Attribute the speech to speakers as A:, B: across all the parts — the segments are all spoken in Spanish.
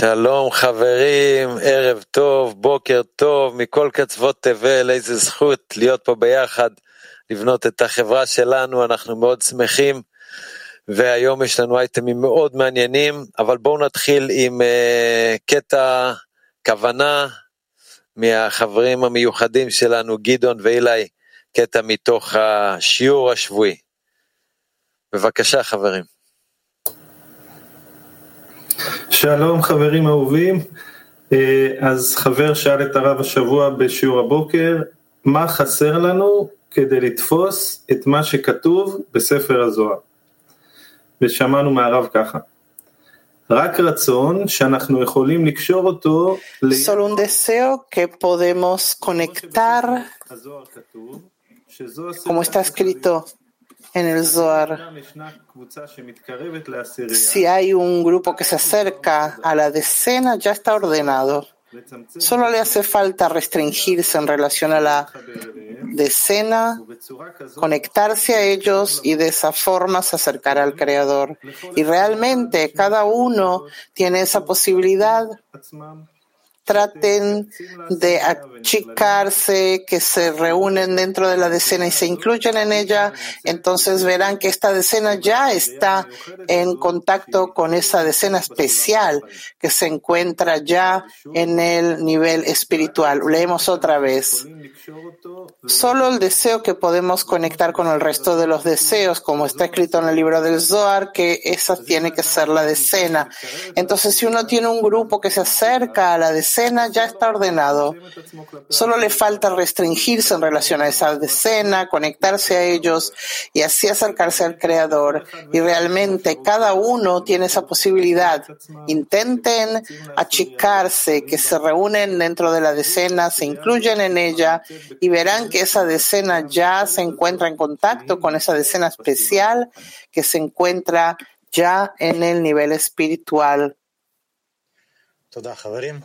A: שלום חברים, ערב טוב, בוקר טוב, מכל קצוות תבל, איזה זכות להיות פה ביחד, לבנות את החברה שלנו, אנחנו מאוד שמחים, והיום יש לנו אייטמים מאוד מעניינים, אבל בואו נתחיל עם uh, קטע כוונה מהחברים המיוחדים שלנו, גדעון ואילי, קטע מתוך השיעור השבועי. בבקשה חברים.
B: שלום חברים אהובים, אז חבר שאל את הרב השבוע בשיעור הבוקר, מה חסר לנו כדי לתפוס את מה שכתוב בספר הזוהר? ושמענו מהרב ככה, רק רצון שאנחנו יכולים לקשור אותו
C: Solo un deseo que podemos conectar, como está escrito en el Zohar. Si hay un grupo que se acerca a la decena, ya está ordenado. Solo le hace falta restringirse en relación a la decena, conectarse a ellos y de esa forma se acercará al Creador. Y realmente cada uno tiene esa posibilidad traten de achicarse, que se reúnen dentro de la decena y se incluyan en ella, entonces verán que esta decena ya está en contacto con esa decena especial que se encuentra ya en el nivel espiritual. Leemos otra vez. Solo el deseo que podemos conectar con el resto de los deseos, como está escrito en el libro del Zohar, que esa tiene que ser la decena. Entonces, si uno tiene un grupo que se acerca a la decena, ya está ordenado.
B: את עצמו כלפי
C: Solo le falta restringirse en relación a esa decena, conectarse a ellos y así acercarse al Creador. Y realmente cada uno tiene esa posibilidad. Intenten achicarse, que se reúnen dentro de la decena, se incluyen en ella y verán que esa decena ya se encuentra en contacto con esa decena especial que se encuentra ya en el nivel espiritual.
D: תודה חברים.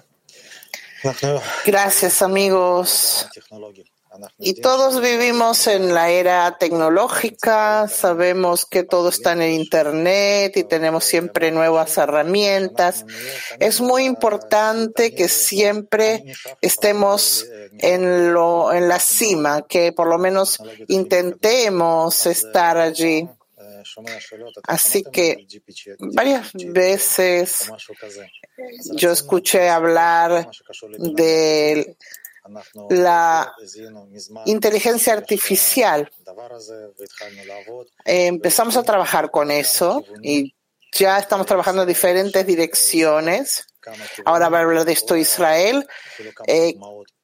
C: Gracias amigos. Y todos vivimos en la era tecnológica, sabemos que todo está en el Internet y tenemos siempre nuevas herramientas. Es muy importante que siempre estemos en, lo, en la cima, que por lo menos intentemos estar allí. Así que varias veces yo escuché hablar de la inteligencia artificial. Empezamos a trabajar con eso y ya estamos trabajando en diferentes direcciones. Ahora va a hablar de esto Israel, eh,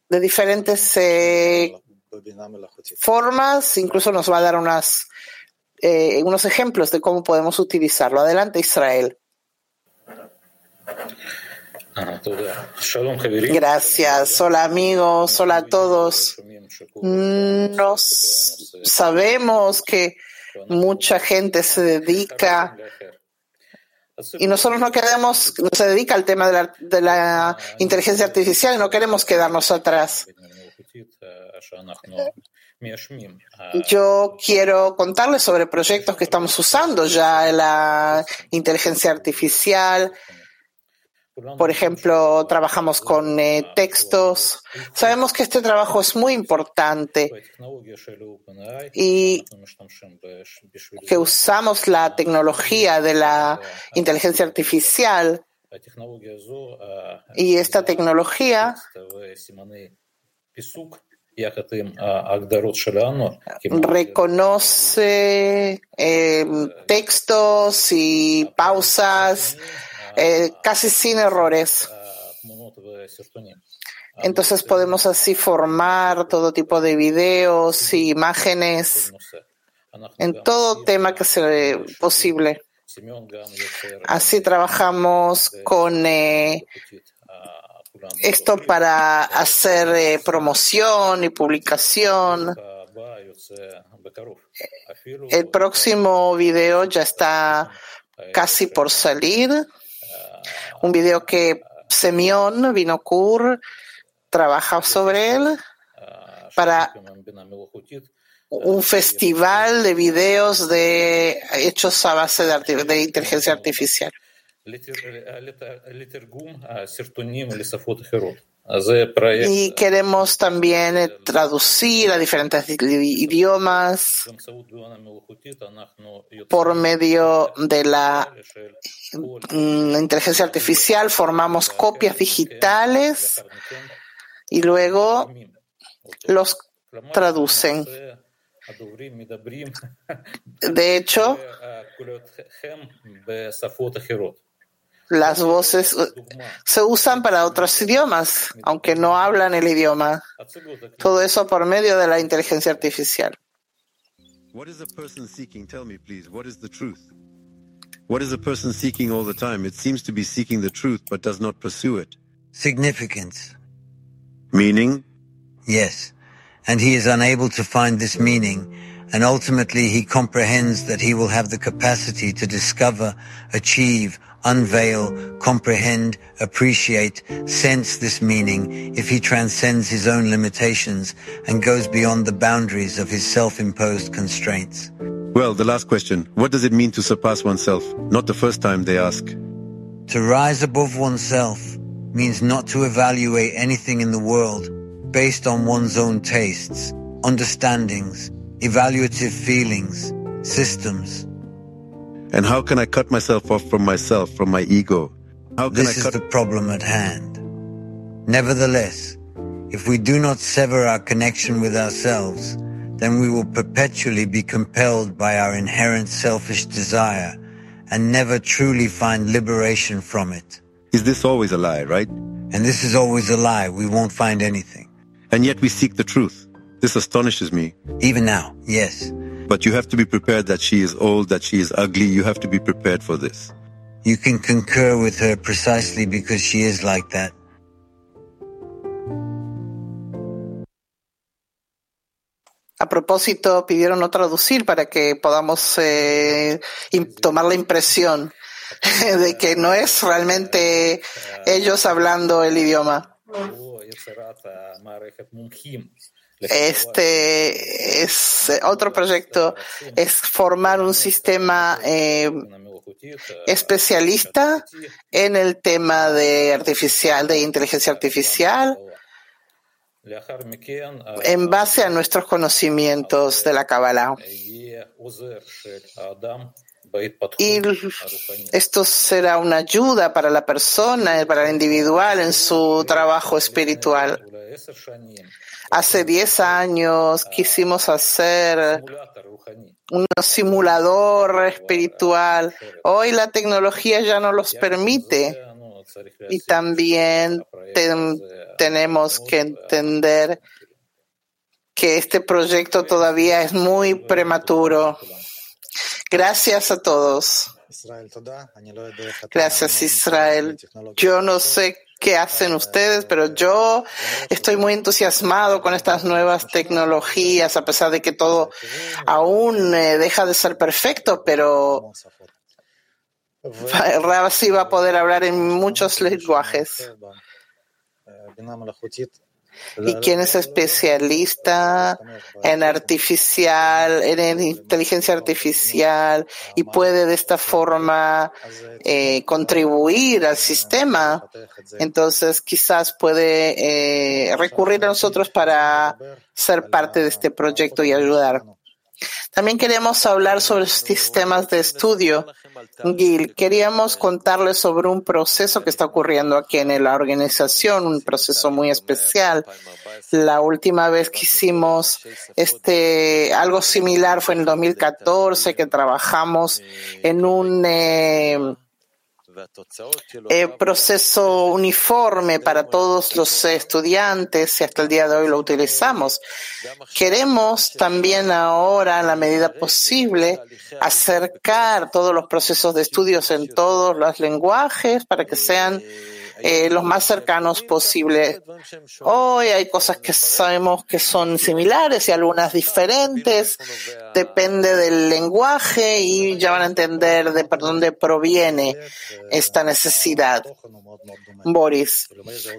C: de diferentes eh, formas, incluso nos va a dar unas, eh, unos ejemplos de cómo podemos utilizarlo. Adelante, Israel. Gracias. Hola amigos, hola a todos. Nos sabemos que mucha gente se dedica y nosotros no queremos, se dedica al tema de la, de la inteligencia artificial y no queremos quedarnos atrás. Yo quiero contarles sobre proyectos que estamos usando ya la inteligencia artificial, por ejemplo, trabajamos con eh, textos. Sabemos que este trabajo es muy importante y que usamos la tecnología de la inteligencia artificial. Y esta tecnología reconoce em, textos y pausas eh, casi sin errores. Entonces podemos así formar todo tipo de videos y imágenes en todo tema que sea posible. Así trabajamos con eh, esto para hacer eh, promoción y publicación. El próximo video ya está casi por salir. Un video que Semyon Vinokur trabaja sobre él para un festival de videos de hechos a base de inteligencia artificial. Y queremos también eh, traducir a diferentes idiomas por medio de la mm, inteligencia artificial, formamos copias digitales y luego los traducen. De hecho, las voces eh, se usan para otros idiomas, aunque no hablan el idioma. Todo eso por medio de la inteligencia artificial.
E: What is the person seeking all the time? It seems to be seeking the truth but does not pursue it.
F: Significance.
E: Meaning?
F: Yes. And he is unable to find this meaning. And ultimately he comprehends that he will have the capacity to discover, achieve, unveil, comprehend, appreciate, sense this meaning if he transcends his own limitations and goes beyond the boundaries of his self-imposed constraints.
E: Well, the last question. What does it mean to surpass oneself? Not the first time they ask.
F: To rise above oneself means not to evaluate anything in the world based on one's own tastes, understandings, evaluative feelings, systems.
E: And how can I cut myself off from myself, from my ego? How can
F: This
E: I
F: is
E: cut
F: the problem at hand. Nevertheless, if we do not sever our connection with ourselves, then we will perpetually be compelled by our inherent selfish desire and never truly find liberation from it.
E: Is this always a lie, right?
F: And this is always a lie. We won't find anything.
E: And yet we seek the truth. This astonishes me.
F: Even now, yes.
E: But you have to be prepared that she is old, that she is ugly. You have to be prepared for this.
F: You can concur with her precisely because she is like that.
C: A propósito, pidieron no traducir para que podamos eh, tomar la impresión de que no es realmente ellos hablando el idioma. Este es otro proyecto, es formar un sistema eh, especialista en el tema de artificial, de inteligencia artificial, en base a nuestros conocimientos de la Kabbalah. Y esto será una ayuda para la persona, para el individual en su trabajo espiritual. Hace 10 años quisimos hacer un simulador espiritual. Hoy la tecnología ya no los permite. Y también tenemos que entender que este proyecto todavía es muy prematuro. Gracias a todos. Gracias, Israel. Yo no sé qué hacen ustedes, pero yo estoy muy entusiasmado con estas nuevas tecnologías, a pesar de que todo aún eh, deja de ser perfecto, pero Rab sí va a poder hablar en muchos lenguajes.
D: Э,
C: y quien es especialista en artificial, en inteligencia artificial y puede de esta forma eh, contribuir al sistema, entonces quizás puede eh, recurrir a nosotros para ser parte de este proyecto y ayudar. También queremos hablar sobre sistemas de estudio. Gil, queríamos contarles sobre un proceso que está ocurriendo aquí en la organización, un proceso muy especial. La última vez que hicimos este algo similar fue en el 2014 que trabajamos en un eh, eh, proceso uniforme para todos los estudiantes y hasta el día de hoy lo utilizamos. Queremos también ahora, en la medida posible, acercar todos los procesos de estudios en todos los lenguajes para que sean eh, los más cercanos posible. Hoy hay cosas que sabemos que son similares y algunas diferentes. Depende del lenguaje y ya van a entender de por dónde proviene esta necesidad. Boris,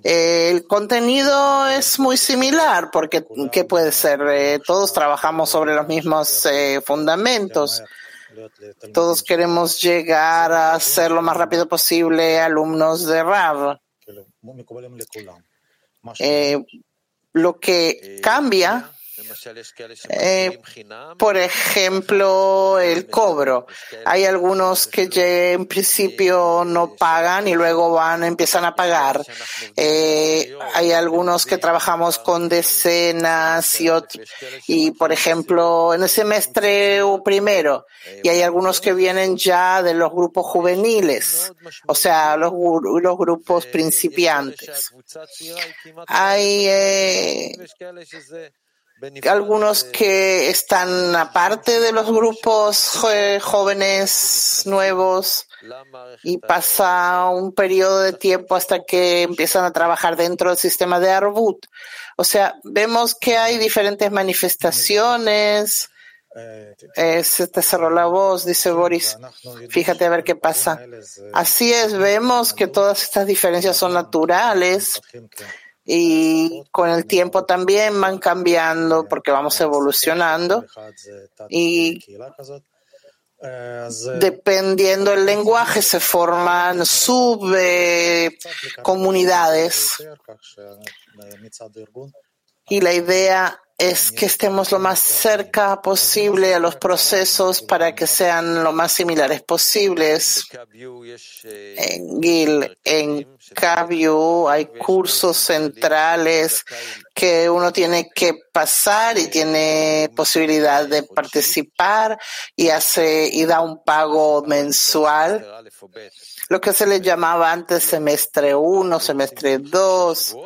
C: eh, el contenido es muy similar porque, ¿qué puede ser? Eh, todos trabajamos sobre los mismos eh, fundamentos. Todos queremos llegar a ser lo más rápido posible alumnos de Rav. Eh, lo que cambia eh, por ejemplo, el cobro. Hay algunos que en principio no pagan y luego van, empiezan a pagar. Eh, hay algunos que trabajamos con decenas y otros. Y, por ejemplo, en el semestre primero, y hay algunos que vienen ya de los grupos juveniles, o sea, los, los grupos principiantes. Hay eh, algunos que están aparte de los grupos jóvenes nuevos y pasa un periodo de tiempo hasta que empiezan a trabajar dentro del sistema de Arbut. O sea, vemos que hay diferentes manifestaciones. Eh, se te cerró la voz, dice Boris. Fíjate a ver qué pasa. Así es, vemos que todas estas diferencias son naturales y con el tiempo también van cambiando porque vamos evolucionando. Y dependiendo del lenguaje se forman subcomunidades. Y la idea es que estemos lo más cerca posible a los procesos para que sean lo más similares posibles. En GIL, en KView hay cursos centrales que uno tiene que pasar y tiene posibilidad de participar y hace y da un pago mensual. Lo que se le llamaba antes semestre 1, semestre 2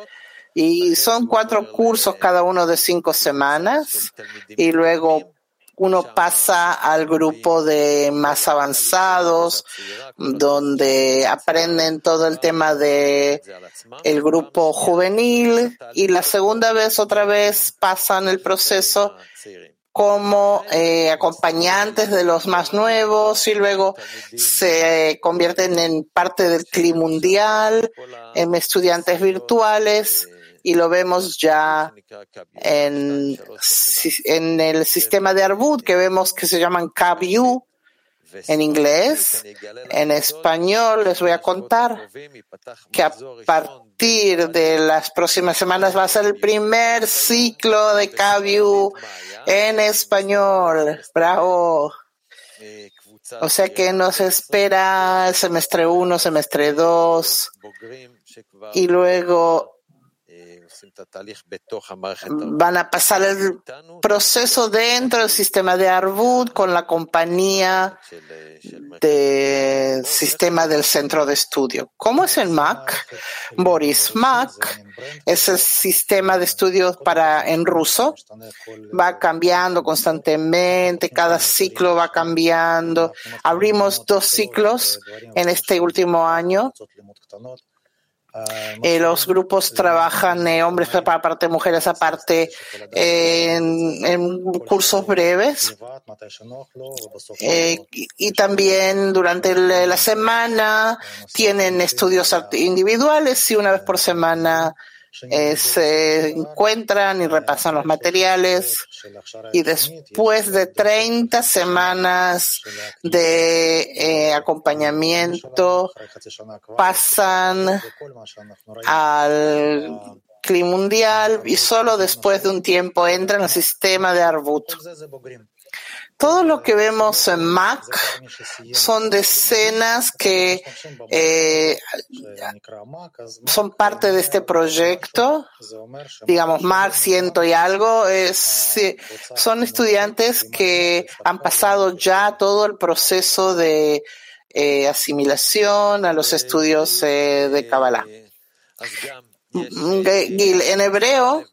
C: y son cuatro cursos, cada uno de cinco semanas, y luego uno pasa al grupo de más avanzados, donde aprenden todo el tema de el grupo juvenil, y la segunda vez otra vez pasan el proceso como eh, acompañantes de los más nuevos y luego se convierten en parte del CLI mundial, en estudiantes virtuales y lo vemos ya en, en el sistema de Arbut, que vemos que se llaman KBU en inglés. En español les voy a contar que a partir de las próximas semanas va a ser el primer ciclo de KBU en español. Bravo. O sea que nos espera semestre 1, semestre 2 y luego Van a pasar el proceso dentro del sistema de Arbut con la compañía del sistema del centro de estudio. ¿Cómo es el MAC? Boris, MAC es el sistema de estudio para en ruso. Va cambiando constantemente, cada ciclo va cambiando. Abrimos dos ciclos en este último año eh, los grupos trabajan eh, hombres aparte, mujeres aparte, en, cursos breves. Eh, y, también durante la semana tienen estudios individuales y una vez por semana eh, se encuentran y repasan los materiales y después de 30 semanas de eh, acompañamiento pasan al clima mundial y solo después de un tiempo entran al sistema de Arbut. Todo lo que vemos en Mac son decenas que eh, son parte de este proyecto. Digamos, Mac ciento y algo. Es, son estudiantes que han pasado ya todo el proceso de eh, asimilación a los estudios eh, de Kabbalah. En hebreo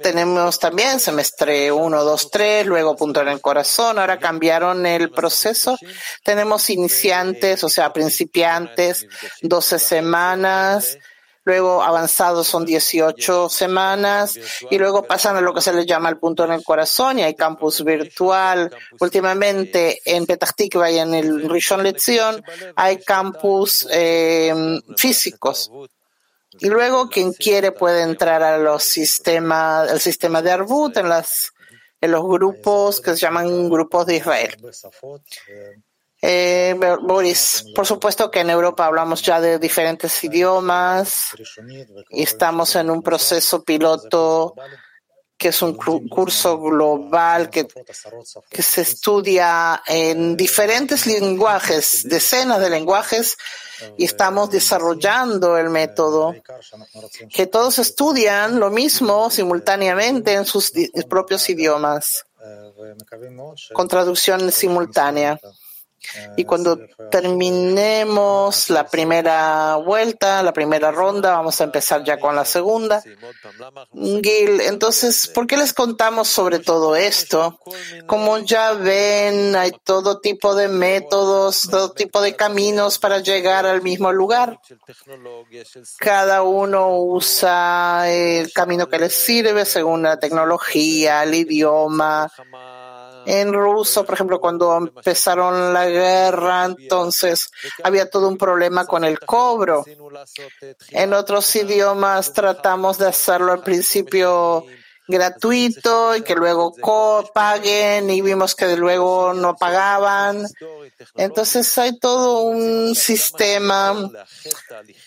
C: tenemos también semestre 1, 2, 3, luego punto en el corazón, ahora cambiaron el proceso. Tenemos iniciantes, o sea, principiantes, 12 semanas, luego avanzados son 18 semanas y luego pasan a lo que se les llama el punto en el corazón y hay campus virtual. Últimamente en Petah y en el Rishon Lezion hay campus eh, físicos. Y luego quien quiere puede entrar a los sistemas, el sistema de Arbut en las en los grupos que se llaman grupos de Israel. Eh, Boris, por supuesto que en Europa hablamos ya de diferentes idiomas y estamos en un proceso piloto que es un curso global que, que se estudia en diferentes lenguajes, decenas de lenguajes, y estamos desarrollando el método, que todos estudian lo mismo simultáneamente en sus propios idiomas, con traducción simultánea. Y cuando terminemos la primera vuelta, la primera ronda, vamos a empezar ya con la segunda. Gil, entonces, ¿por qué les contamos sobre todo esto? Como ya ven, hay todo tipo de métodos, todo tipo de caminos para llegar al mismo lugar. Cada uno usa el camino que les sirve según la tecnología, el idioma en ruso, por ejemplo, cuando empezaron la guerra, entonces había todo un problema con el cobro. En otros idiomas tratamos de hacerlo al principio gratuito y que luego paguen y vimos que luego no pagaban. Entonces hay todo un sistema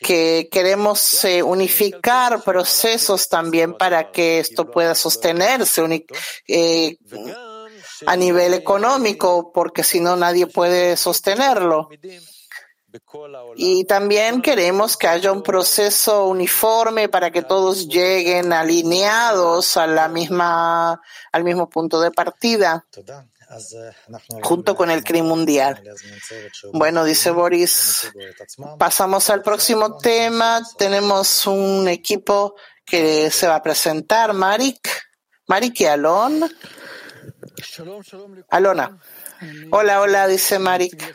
C: que queremos eh, unificar procesos también para que esto pueda sostenerse. Eh, a nivel económico, porque si no nadie puede sostenerlo. Y también queremos que haya un proceso uniforme para que todos lleguen alineados a la misma, al mismo punto de partida, junto con el crimen mundial. Bueno, dice Boris, pasamos al próximo tema. Tenemos un equipo que se va a presentar, Marik, Marik y Alon. Alona. Hola, hola, dice Marik.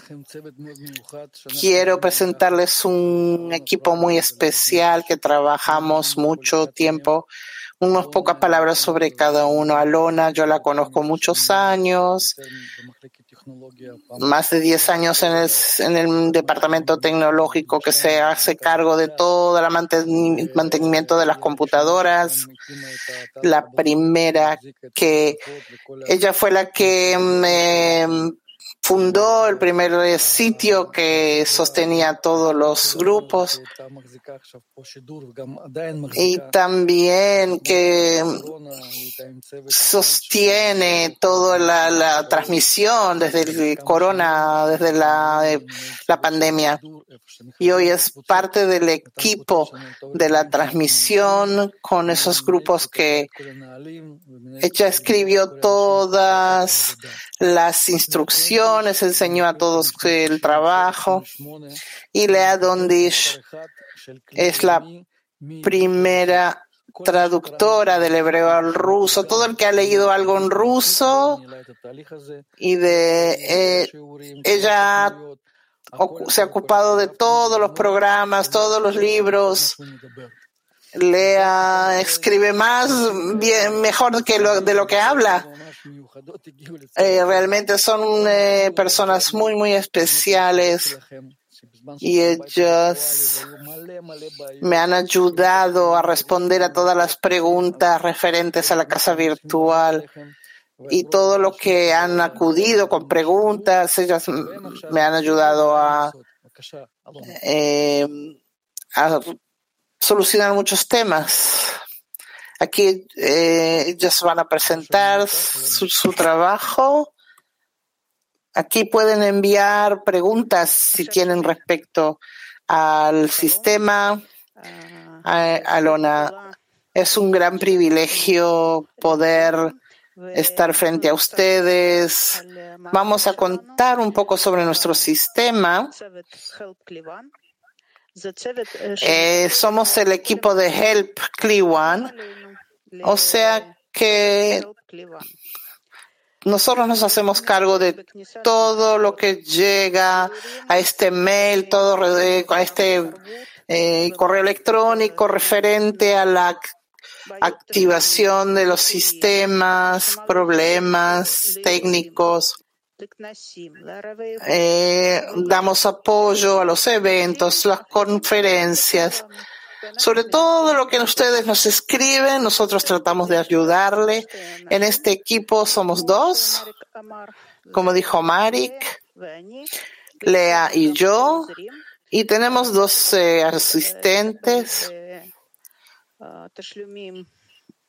C: Quiero presentarles un equipo muy especial que trabajamos mucho tiempo. Unas pocas palabras sobre cada uno. Alona, yo la conozco muchos años, más de 10 años en el, en el departamento tecnológico que se hace cargo de todo el mantenimiento de las computadoras. La primera que ella fue la que me fundó el primer sitio que sostenía todos los grupos y también que sostiene toda la, transmisión desde el corona, desde la, la pandemia. Y hoy es parte del equipo de la transmisión con esos grupos que ella escribió todas las instrucciones, enseñó a todos el trabajo. Y Lea Dondish es la primera traductora del hebreo al ruso. Todo el que ha leído algo en ruso y de eh, ella se ha ocupado de todos los programas, todos los libros. Lea escribe más bien mejor que lo, de lo que habla. Eh, realmente son eh, personas muy muy especiales y ellos me han ayudado a responder a todas las preguntas referentes a la casa virtual y todo lo que han acudido con preguntas, ellas me han ayudado a, eh, a solucionar muchos temas. Aquí eh, ellos van a presentar su trabajo Aquí pueden enviar preguntas si tienen respecto al sistema. Alona, es un gran privilegio poder estar frente a ustedes. Vamos a contar un poco sobre nuestro sistema. Eh, somos el equipo de Help Clewan, o sea que nosotros nos hacemos cargo de todo lo que llega a este mail, todo a este eh, correo electrónico referente a la activación de los sistemas, problemas técnicos. Eh, damos apoyo a los eventos, las conferencias. sobre todo lo que ustedes nos escriben. Nosotros tratamos de ayudarle. En este equipo somos dos, como dijo Marik, Lea y yo, y tenemos dos eh, asistentes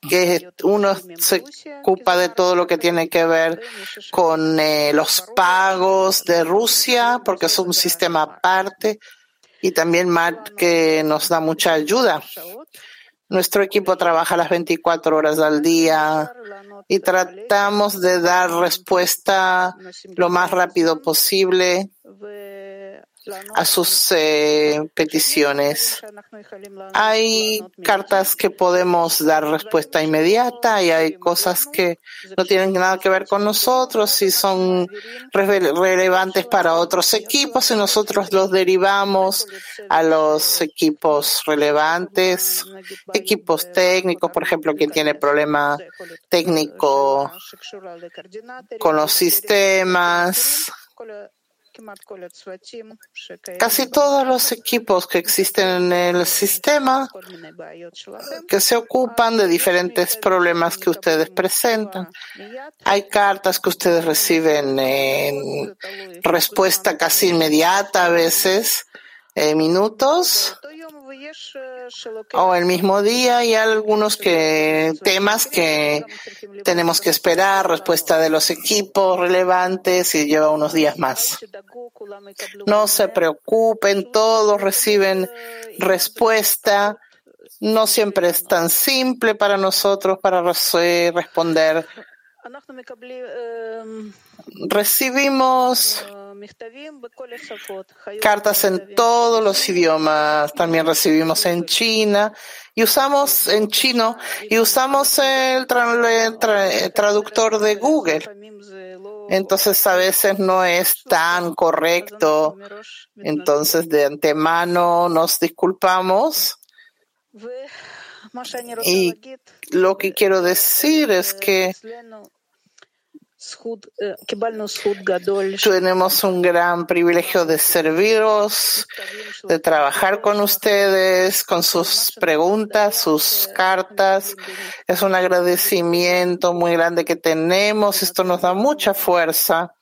C: que uno se ocupa de todo lo que tiene que ver con eh, los pagos de Rusia, porque es un sistema aparte, y también Matt que nos da mucha ayuda. Nuestro equipo trabaja las 24 horas al día y tratamos de dar respuesta lo más rápido posible a sus eh, peticiones. Hay cartas que podemos dar respuesta inmediata y hay cosas que no tienen nada que ver con nosotros y son relevantes para otros equipos y nosotros los derivamos a los equipos relevantes, equipos técnicos, por ejemplo, quien tiene problema técnico con los sistemas Casi todos los equipos que existen en el sistema que se ocupan de diferentes problemas que ustedes presentan. Hay cartas que ustedes reciben en respuesta casi inmediata a veces, en minutos o el mismo día y algunos que, temas que tenemos que esperar, respuesta de los equipos relevantes y lleva unos días más. No se preocupen, todos reciben respuesta. No siempre es tan simple para nosotros para responder. Recibimos cartas en todos los idiomas, también recibimos en China y usamos en chino y usamos el, traductor de Google. Entonces a veces no es tan correcto. Entonces de antemano nos disculpamos. Y lo que quiero decir es que tenemos un gran privilegio de serviros, de trabajar con ustedes, con sus preguntas, sus cartas. Es un agradecimiento muy grande que tenemos. Esto nos da mucha fuerza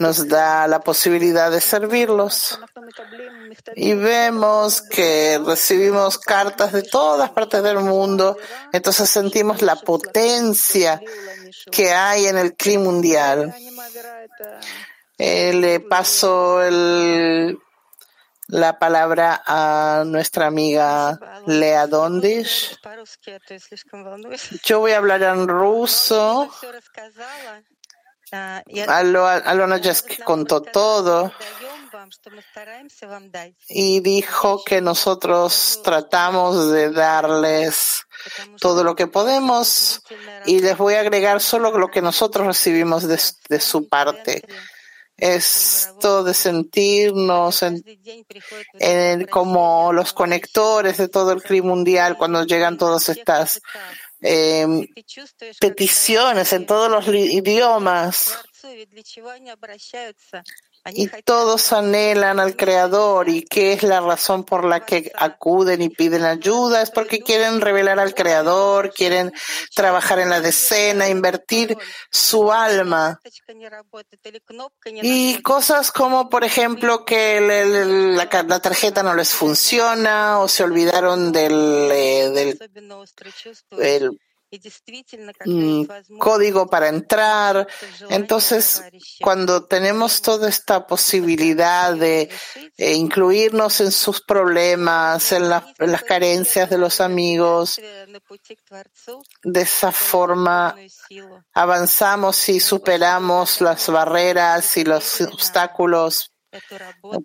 C: nos da la posibilidad de servirlos. Y vemos que recibimos cartas de todas partes del mundo, entonces sentimos la potencia que hay en el clima mundial. Eh, le paso el, la palabra a nuestra amiga Lea Dondish. Yo voy a hablar en ruso. Alona ya contó todo. Y dijo que nosotros tratamos de darles todo lo que podemos y les voy a agregar solo lo que nosotros recibimos de, su parte. Esto de sentirnos como los conectores de todo el clima mundial cuando llegan todas estas eh, peticiones en todos los idiomas y todos anhelan al Creador y qué es la razón por la que acuden y piden ayuda, es porque quieren revelar al Creador, quieren trabajar en la decena, invertir su alma. Y cosas como, por ejemplo, que la, tarjeta no les funciona o se olvidaron del, eh, del código para entrar. Entonces, cuando tenemos toda esta posibilidad de eh, incluirnos en sus problemas, en, en, las carencias de los amigos, de esa forma avanzamos y superamos las barreras y los obstáculos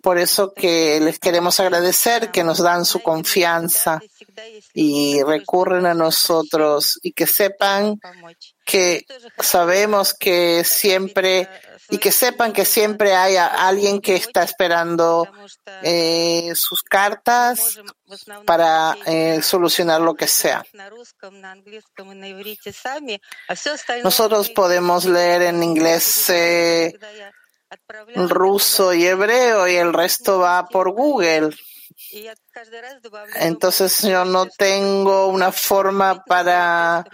C: por eso que les queremos agradecer que nos dan su confianza y recurren a nosotros y que sepan que sabemos que siempre y que sepan que siempre hay alguien que está esperando eh, sus cartas para eh, solucionar lo que sea. Nosotros podemos leer en inglés. Eh, ruso y hebreo y el resto va por Google. Entonces yo no tengo una forma para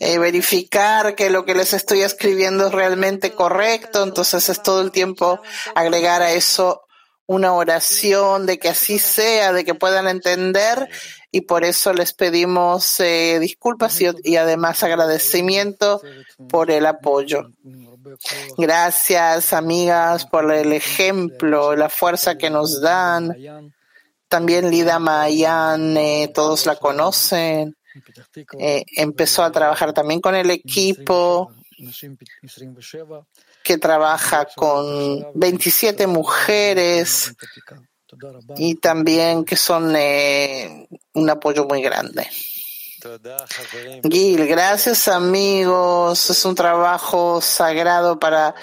C: eh, verificar que lo que les estoy escribiendo es realmente correcto. Entonces es todo el tiempo agregar a eso una oración de que así sea, de que puedan entender y por eso les pedimos eh, disculpas y, y además agradecimiento por el apoyo. Gracias, amigas, por el ejemplo, la fuerza que nos dan. También Lida Mayan, eh, todos la conocen. Eh, empezó a trabajar también con el equipo que trabaja con 27 mujeres y también que son eh, un apoyo muy grande. Gil, gracias amigos. Es un trabajo sagrado para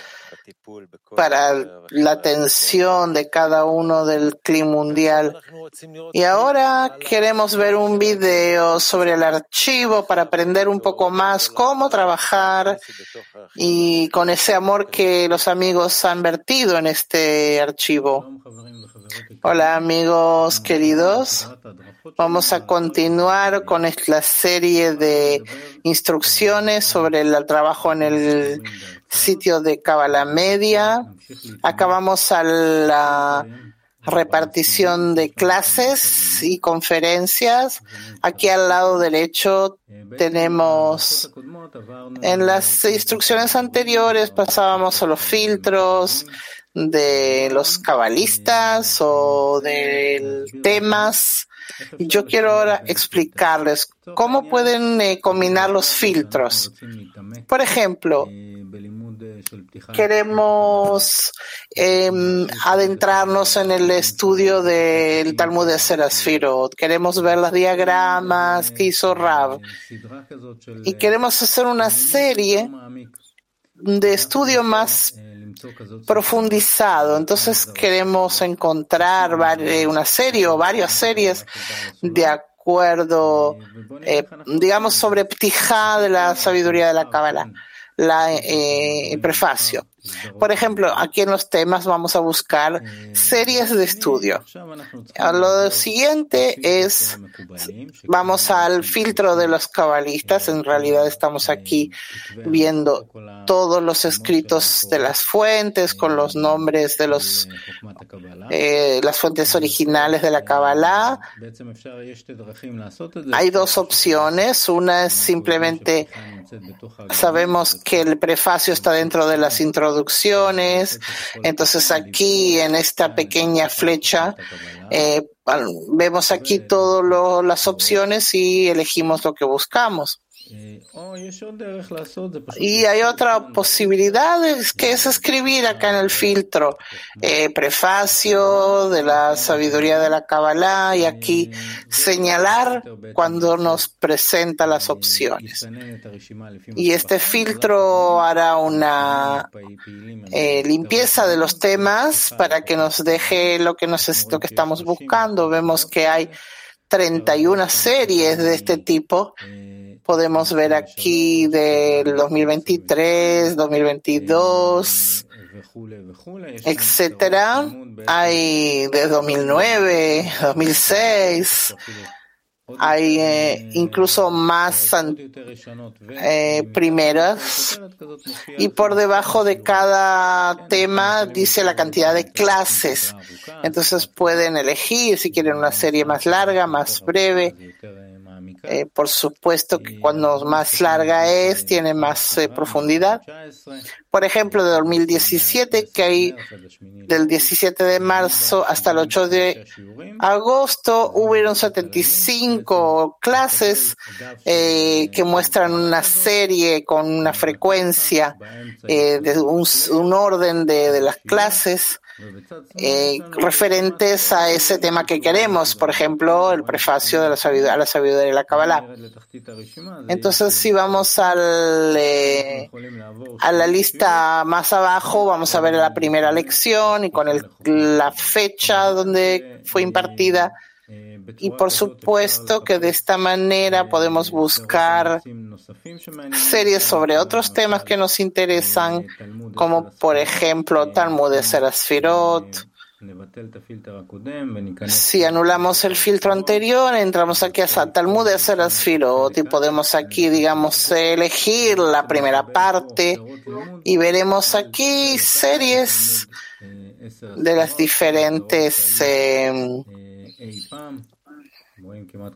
C: para la atención de cada uno del clima mundial. Y ahora queremos ver un video sobre el archivo para aprender un poco más cómo trabajar y con ese amor que los amigos han vertido en este archivo. Hola amigos queridos. Vamos a continuar con la serie de instrucciones sobre el trabajo en el sitio de Kabbalah Media. Acabamos a la repartición de clases y conferencias. Aquí al lado derecho tenemos en las instrucciones anteriores pasábamos a los filtros de los cabalistas o de temas. Yo quiero ahora explicarles cómo pueden eh, combinar los filtros. Por ejemplo, queremos em, adentrarnos en el estudio del Talmud de Serasfirot, queremos ver los diagramas que hizo Rav y queremos hacer una serie de estudio más profundizado. Entonces queremos encontrar una serie o varias series de acuerdo, eh, digamos, sobre Ptijá de la sabiduría de la Cábala la, eh, el prefacio. Por ejemplo, aquí en los temas vamos a buscar series de estudio. Lo siguiente es, vamos al filtro de los cabalistas. En realidad estamos aquí viendo todos los escritos de las fuentes con los nombres de los, eh, las fuentes originales de la Kabbalah. Hay dos opciones. Una es simplemente, sabemos que el prefacio está dentro de las introducciones introducciones. Entonces aquí en esta pequeña flecha eh, vemos aquí todas las opciones y elegimos lo que buscamos. Y hay otra posibilidad que es escribir acá en el filtro eh, prefacio de la sabiduría de la Kabbalah y aquí señalar cuando nos presenta las opciones. Y este filtro hará una eh, limpieza de los temas para que nos deje lo que, nos, lo que estamos buscando. Vemos que hay 31 series de este tipo podemos ver aquí del 2023, 2022, etcétera. Hay de 2009, 2006. Hay eh, incluso más eh, primeras y por debajo de cada tema dice la cantidad de clases. Entonces pueden elegir si quieren una serie más larga, más breve eh, por supuesto que cuando más larga es, tiene más eh, profundidad. Por ejemplo, de 2017, que hay del 17 de marzo hasta el 8 de agosto, hubieron 75 clases eh, que muestran una serie con una frecuencia, de un, orden de, de las clases eh, referentes a ese tema que queremos, por ejemplo, el prefacio de la sabiduría, a la sabiduría de la Kabbalah. Entonces, si vamos al, eh, a la lista más abajo, vamos a ver la primera lección y con el, la fecha donde fue impartida Y por supuesto que de esta manera podemos buscar series sobre otros temas que nos interesan, como por ejemplo Talmud de Serasfirot. Si anulamos el filtro anterior, entramos aquí a Talmud de Serasfirot y podemos aquí, digamos, elegir la primera parte y veremos aquí series de las diferentes eh,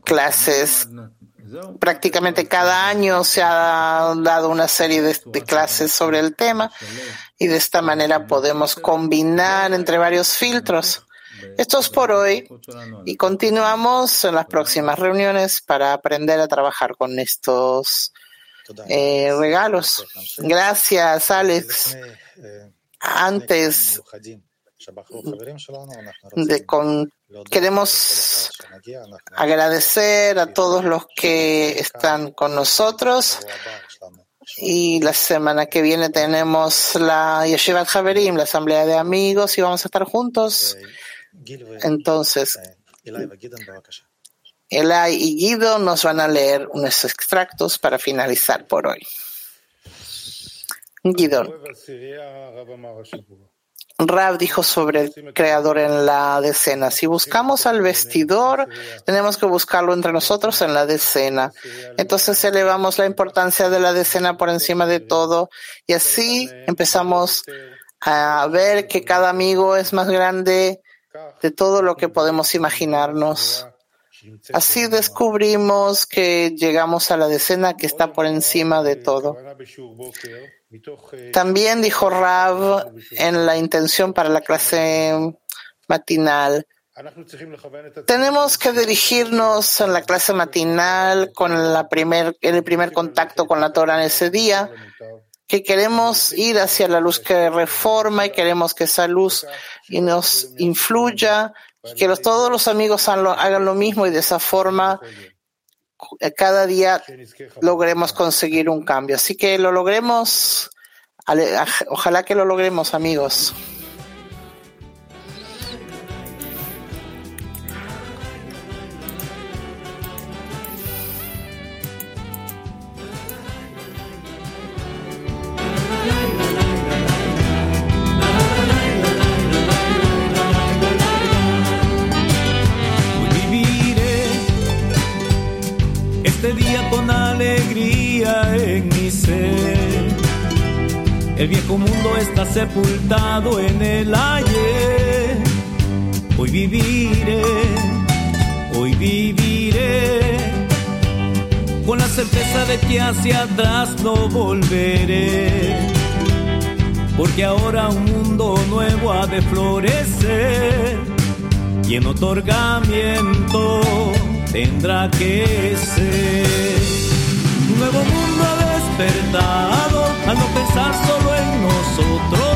C: clases. Prácticamente cada año se ha dado una serie de, clases sobre el tema y de esta manera podemos combinar entre varios filtros. Esto es por hoy y continuamos en las próximas reuniones para aprender a trabajar con estos eh, regalos. Gracias, Alex. Antes de con, queremos agradecer a todos los que están con nosotros. Y la semana que viene tenemos la Yeshiva Javerim, la asamblea de amigos y vamos a estar juntos. Entonces, Elay y Guido nos van a leer unos extractos para finalizar por hoy. Guido. Rab dijo sobre el creador en la decena. Si buscamos al vestidor, tenemos que buscarlo entre nosotros en la decena. Entonces elevamos la importancia de la decena por encima de todo y así empezamos a ver que cada amigo es más grande de todo lo que podemos imaginarnos. Así descubrimos que llegamos a la decena que está por encima de todo. También dijo Rav en la intención para la clase matinal. Tenemos que dirigirnos en la clase matinal con la primer, en el primer contacto con la Torah en ese día, que queremos ir hacia la luz que reforma y queremos que esa luz nos influya, que los, todos los amigos hagan lo mismo y de esa forma cada día logremos conseguir un cambio. Así que lo logremos, ojalá que lo logremos amigos.
G: Florecer y en otorgamiento tendrá que ser. Un nuevo mundo ha despertado al no pensar solo en nosotros